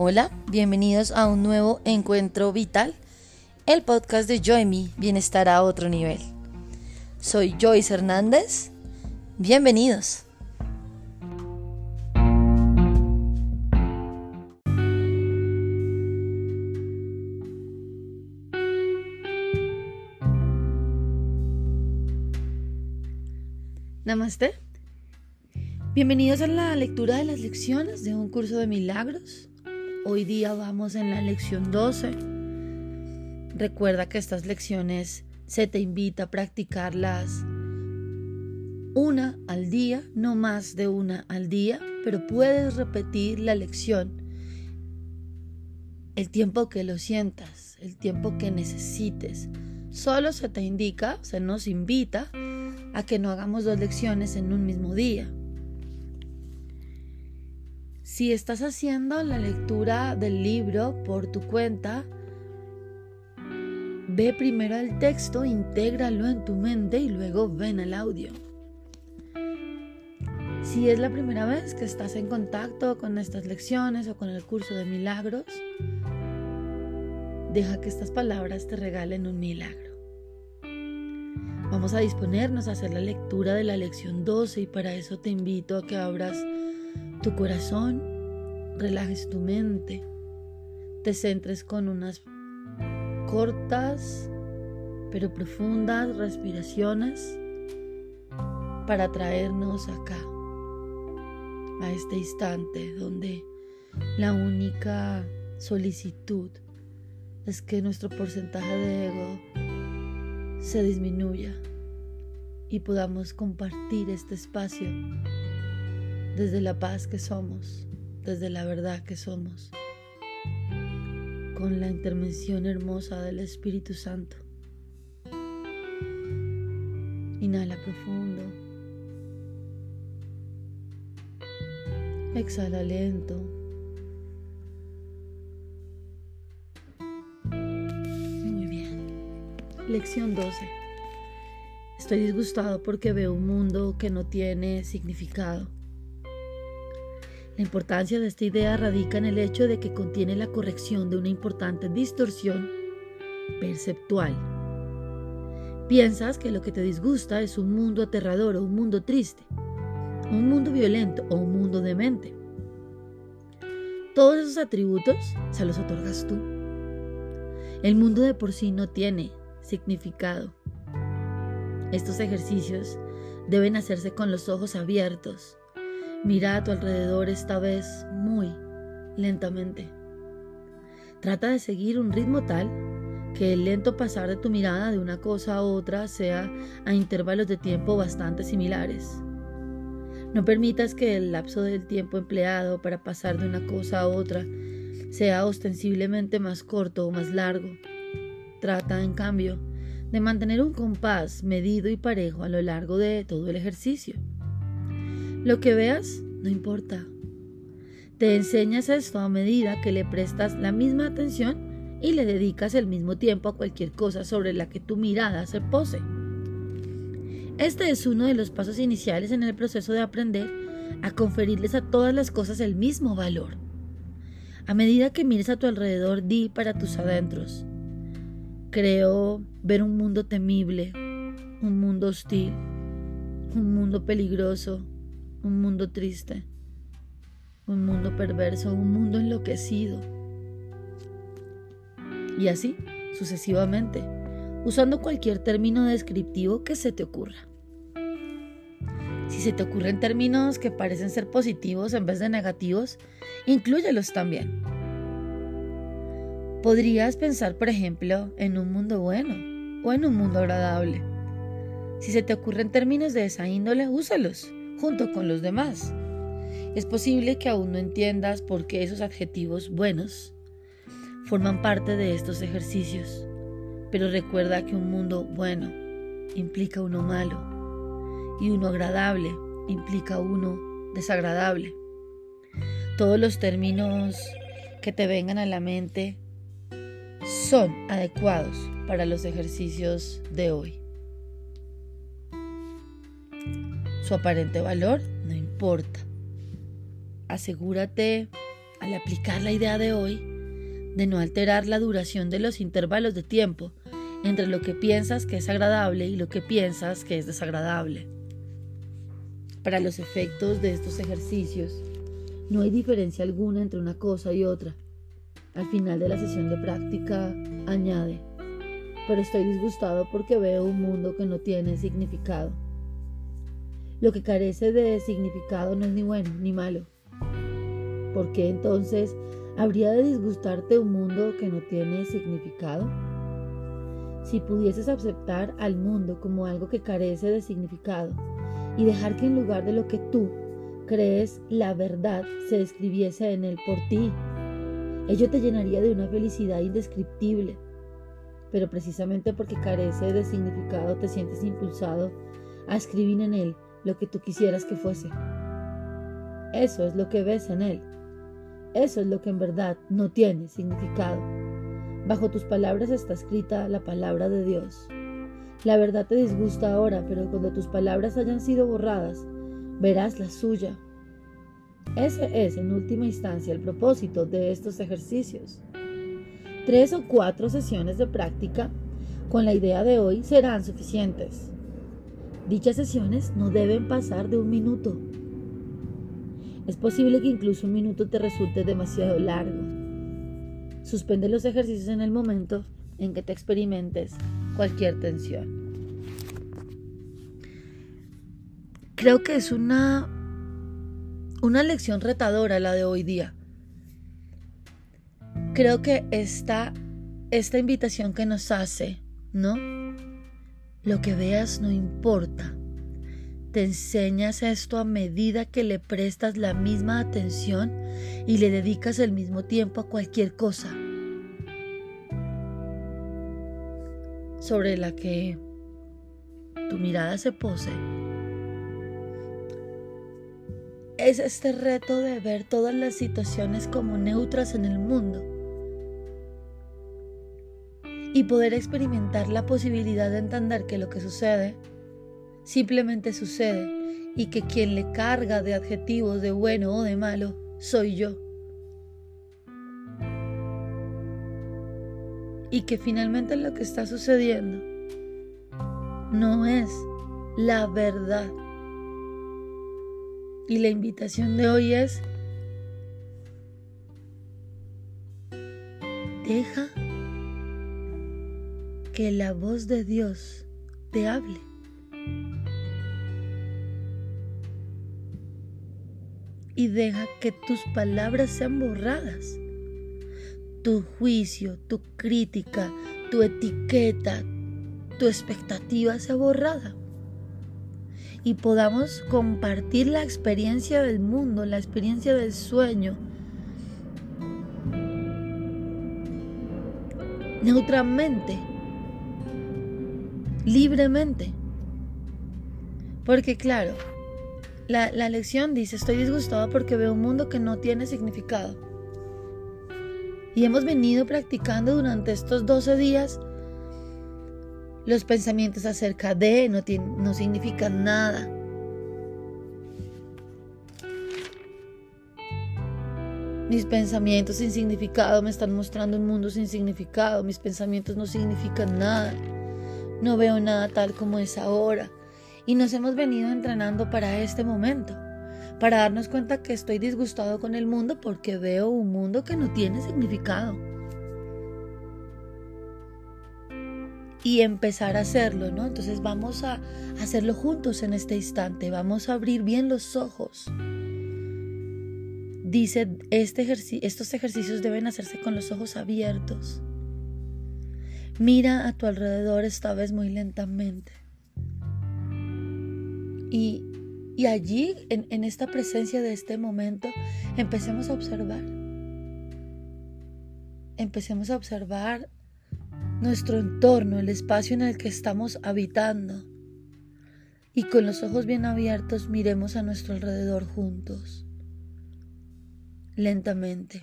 Hola, bienvenidos a un nuevo encuentro vital, el podcast de Joy Bienestar a otro nivel. Soy Joyce Hernández, bienvenidos. Namaste. Bienvenidos a la lectura de las lecciones de un curso de milagros. Hoy día vamos en la lección 12. Recuerda que estas lecciones se te invita a practicarlas una al día, no más de una al día, pero puedes repetir la lección el tiempo que lo sientas, el tiempo que necesites. Solo se te indica, se nos invita a que no hagamos dos lecciones en un mismo día. Si estás haciendo la lectura del libro por tu cuenta, ve primero el texto, intégralo en tu mente y luego ven el audio. Si es la primera vez que estás en contacto con estas lecciones o con el curso de milagros, deja que estas palabras te regalen un milagro. Vamos a disponernos a hacer la lectura de la lección 12 y para eso te invito a que abras tu corazón, relajes tu mente, te centres con unas cortas pero profundas respiraciones para traernos acá, a este instante donde la única solicitud es que nuestro porcentaje de ego se disminuya y podamos compartir este espacio desde la paz que somos, desde la verdad que somos, con la intervención hermosa del Espíritu Santo. Inhala profundo. Exhala lento. Muy bien. Lección 12. Estoy disgustado porque veo un mundo que no tiene significado. La importancia de esta idea radica en el hecho de que contiene la corrección de una importante distorsión perceptual. Piensas que lo que te disgusta es un mundo aterrador o un mundo triste, un mundo violento o un mundo demente. Todos esos atributos se los otorgas tú. El mundo de por sí no tiene significado. Estos ejercicios deben hacerse con los ojos abiertos Mira a tu alrededor esta vez muy lentamente. Trata de seguir un ritmo tal que el lento pasar de tu mirada de una cosa a otra sea a intervalos de tiempo bastante similares. No permitas que el lapso del tiempo empleado para pasar de una cosa a otra sea ostensiblemente más corto o más largo. Trata, en cambio, de mantener un compás medido y parejo a lo largo de todo el ejercicio. Lo que veas no importa. Te enseñas esto a medida que le prestas la misma atención y le dedicas el mismo tiempo a cualquier cosa sobre la que tu mirada se pose. Este es uno de los pasos iniciales en el proceso de aprender a conferirles a todas las cosas el mismo valor. A medida que mires a tu alrededor, di para tus adentros. Creo ver un mundo temible, un mundo hostil, un mundo peligroso, un mundo triste, un mundo perverso, un mundo enloquecido. Y así, sucesivamente, usando cualquier término descriptivo que se te ocurra. Si se te ocurren términos que parecen ser positivos en vez de negativos, inclúyelos también. Podrías pensar, por ejemplo, en un mundo bueno o en un mundo agradable. Si se te ocurren términos de esa índole, úsalos junto con los demás. Es posible que aún no entiendas por qué esos adjetivos buenos forman parte de estos ejercicios, pero recuerda que un mundo bueno implica uno malo y uno agradable implica uno desagradable. Todos los términos que te vengan a la mente son adecuados para los ejercicios de hoy. Su aparente valor no importa. Asegúrate al aplicar la idea de hoy de no alterar la duración de los intervalos de tiempo entre lo que piensas que es agradable y lo que piensas que es desagradable. Para los efectos de estos ejercicios, no hay diferencia alguna entre una cosa y otra. Al final de la sesión de práctica, añade, pero estoy disgustado porque veo un mundo que no tiene significado. Lo que carece de significado no es ni bueno ni malo. ¿Por qué entonces habría de disgustarte un mundo que no tiene significado? Si pudieses aceptar al mundo como algo que carece de significado y dejar que en lugar de lo que tú crees la verdad se describiese en él por ti, ello te llenaría de una felicidad indescriptible. Pero precisamente porque carece de significado te sientes impulsado a escribir en él lo que tú quisieras que fuese. Eso es lo que ves en él. Eso es lo que en verdad no tiene significado. Bajo tus palabras está escrita la palabra de Dios. La verdad te disgusta ahora, pero cuando tus palabras hayan sido borradas, verás la suya. Ese es, en última instancia, el propósito de estos ejercicios. Tres o cuatro sesiones de práctica con la idea de hoy serán suficientes. Dichas sesiones no deben pasar de un minuto. Es posible que incluso un minuto te resulte demasiado largo. Suspende los ejercicios en el momento en que te experimentes cualquier tensión. Creo que es una, una lección retadora la de hoy día. Creo que esta, esta invitación que nos hace, ¿no? Lo que veas no importa. Te enseñas esto a medida que le prestas la misma atención y le dedicas el mismo tiempo a cualquier cosa sobre la que tu mirada se pose. Es este reto de ver todas las situaciones como neutras en el mundo y poder experimentar la posibilidad de entender que lo que sucede simplemente sucede y que quien le carga de adjetivos de bueno o de malo soy yo. Y que finalmente lo que está sucediendo no es la verdad. Y la invitación de hoy es, deja que la voz de Dios te hable. Y deja que tus palabras sean borradas. Tu juicio, tu crítica, tu etiqueta, tu expectativa sea borrada. Y podamos compartir la experiencia del mundo, la experiencia del sueño, neutralmente libremente. Porque claro, la, lección dice, estoy disgustado porque veo un mundo que no tiene significado. Y hemos venido practicando durante estos 12 días los pensamientos acerca de no, no significan nada. Mis pensamientos sin significado me están mostrando un mundo sin significado. Mis pensamientos no significan nada. No veo nada tal como es ahora. Y nos hemos venido entrenando para este momento, para darnos cuenta que estoy disgustado con el mundo porque veo un mundo que no tiene significado. Y empezar a hacerlo, ¿no? Entonces vamos a hacerlo juntos en este instante, vamos a abrir bien los ojos. Dice, este estos ejercicios deben hacerse con los ojos abiertos. Mira a tu alrededor esta vez muy lentamente. Y, allí, en, en esta presencia de este momento, empecemos a observar. Empecemos a observar nuestro entorno, el espacio en el que estamos habitando. Y con los ojos bien abiertos miremos a nuestro alrededor juntos, lentamente,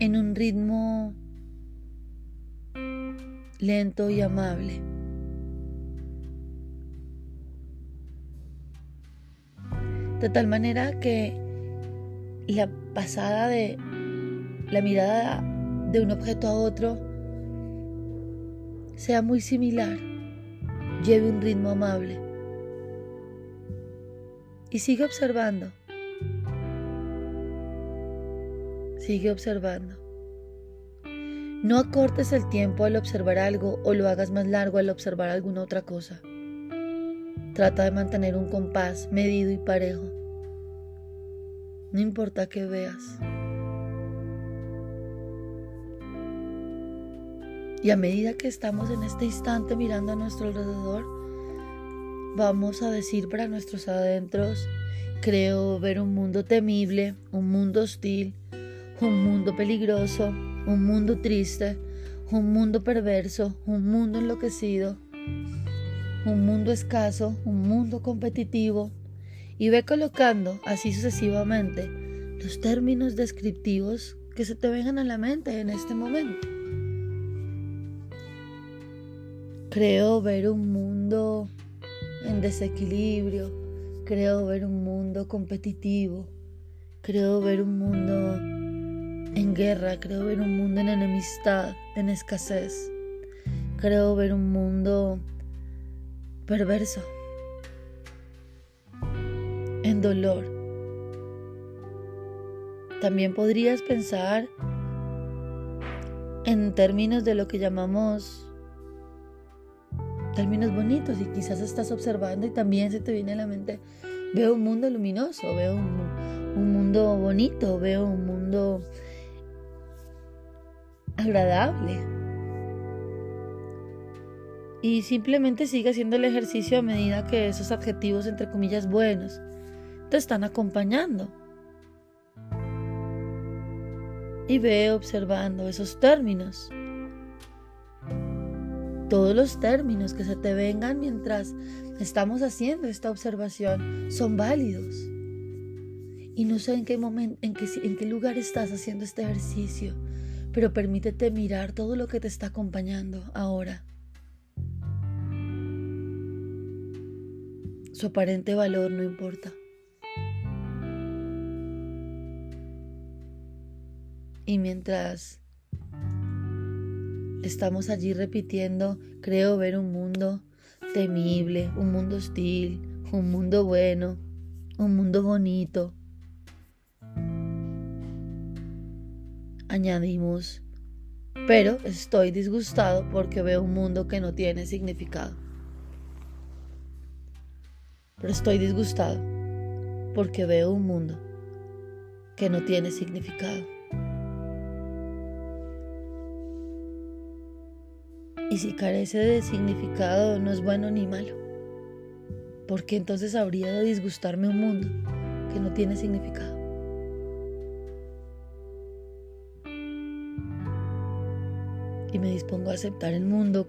en un ritmo lento y amable. De tal manera que, la pasada de la mirada de un objeto a otro sea muy similar, lleve un ritmo amable y sigue observando. Sigue observando. No acortes el tiempo al observar algo o lo hagas más largo al observar alguna otra cosa. Trata de mantener un compás medido y parejo. No importa qué veas. Y a medida que estamos en este instante mirando a nuestro alrededor, vamos a decir para nuestros adentros, creo ver un mundo temible, un mundo hostil, un mundo peligroso, un mundo triste, un mundo perverso, un mundo enloquecido, un mundo escaso, un mundo competitivo, y ve colocando así sucesivamente los términos descriptivos que se te vengan a la mente en este momento. Creo ver un mundo en desequilibrio, creo ver un mundo competitivo, creo ver un mundo en guerra, creo ver un mundo en enemistad, en escasez, creo ver un mundo perverso, en dolor. También podrías pensar en términos de lo que llamamos términos bonitos y quizás estás observando y también se te viene a la mente, veo un mundo luminoso, veo un, mundo bonito, veo un mundo agradable. Y simplemente sigue haciendo el ejercicio a medida que esos adjetivos, entre comillas, buenos, te están acompañando. Y ve observando esos términos todos los términos que se te vengan mientras estamos haciendo esta observación son válidos. Y no sé en qué momento, en qué, en qué lugar estás haciendo este ejercicio, pero permítete mirar todo lo que te está acompañando ahora. Su aparente valor no importa. Y mientras Estamos allí repitiendo, creo ver un mundo temible, un mundo hostil, un mundo bueno, un mundo bonito. Añadimos, pero estoy disgustado porque veo un mundo que no tiene significado. Pero estoy disgustado porque veo un mundo que no tiene significado. Y si carece de significado, no es bueno ni malo. Porque entonces habría de disgustarme un mundo que no tiene significado. Y me dispongo a aceptar el mundo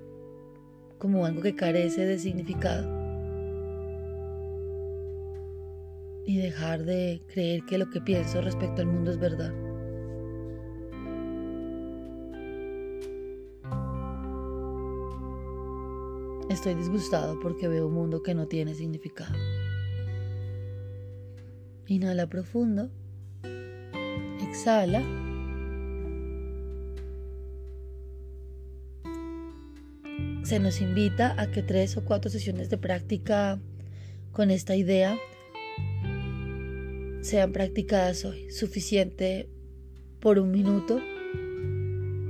como algo que carece de significado. Y dejar de creer que lo que pienso respecto al mundo es verdad. Estoy disgustado porque veo un mundo que no tiene significado. Inhala profundo. Exhala. Se nos invita a que tres o cuatro sesiones de práctica con esta idea sean practicadas hoy. Suficiente por un minuto,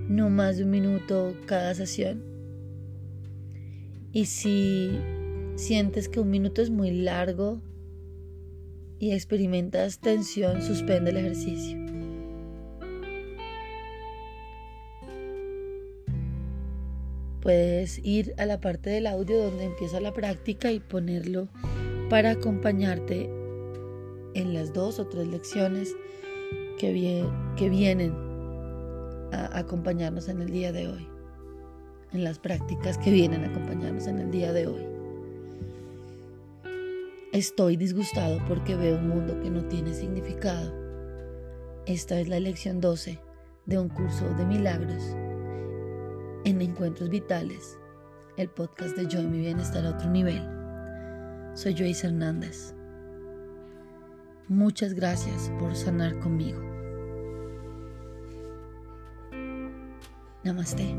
no más de un minuto cada sesión. Y si sientes que un minuto es muy largo y experimentas tensión, suspende el ejercicio. Puedes ir a la parte del audio donde empieza la práctica y ponerlo para acompañarte en las dos o tres lecciones que, que vienen a acompañarnos en el día de hoy en las prácticas que vienen a acompañarnos en el día de hoy. Estoy disgustado porque veo un mundo que no tiene significado. Esta es la lección 12 de un curso de milagros en Encuentros Vitales, el podcast de Yo y mi bienestar a otro nivel. Soy Joyce Hernández. Muchas gracias por sanar conmigo. Namaste.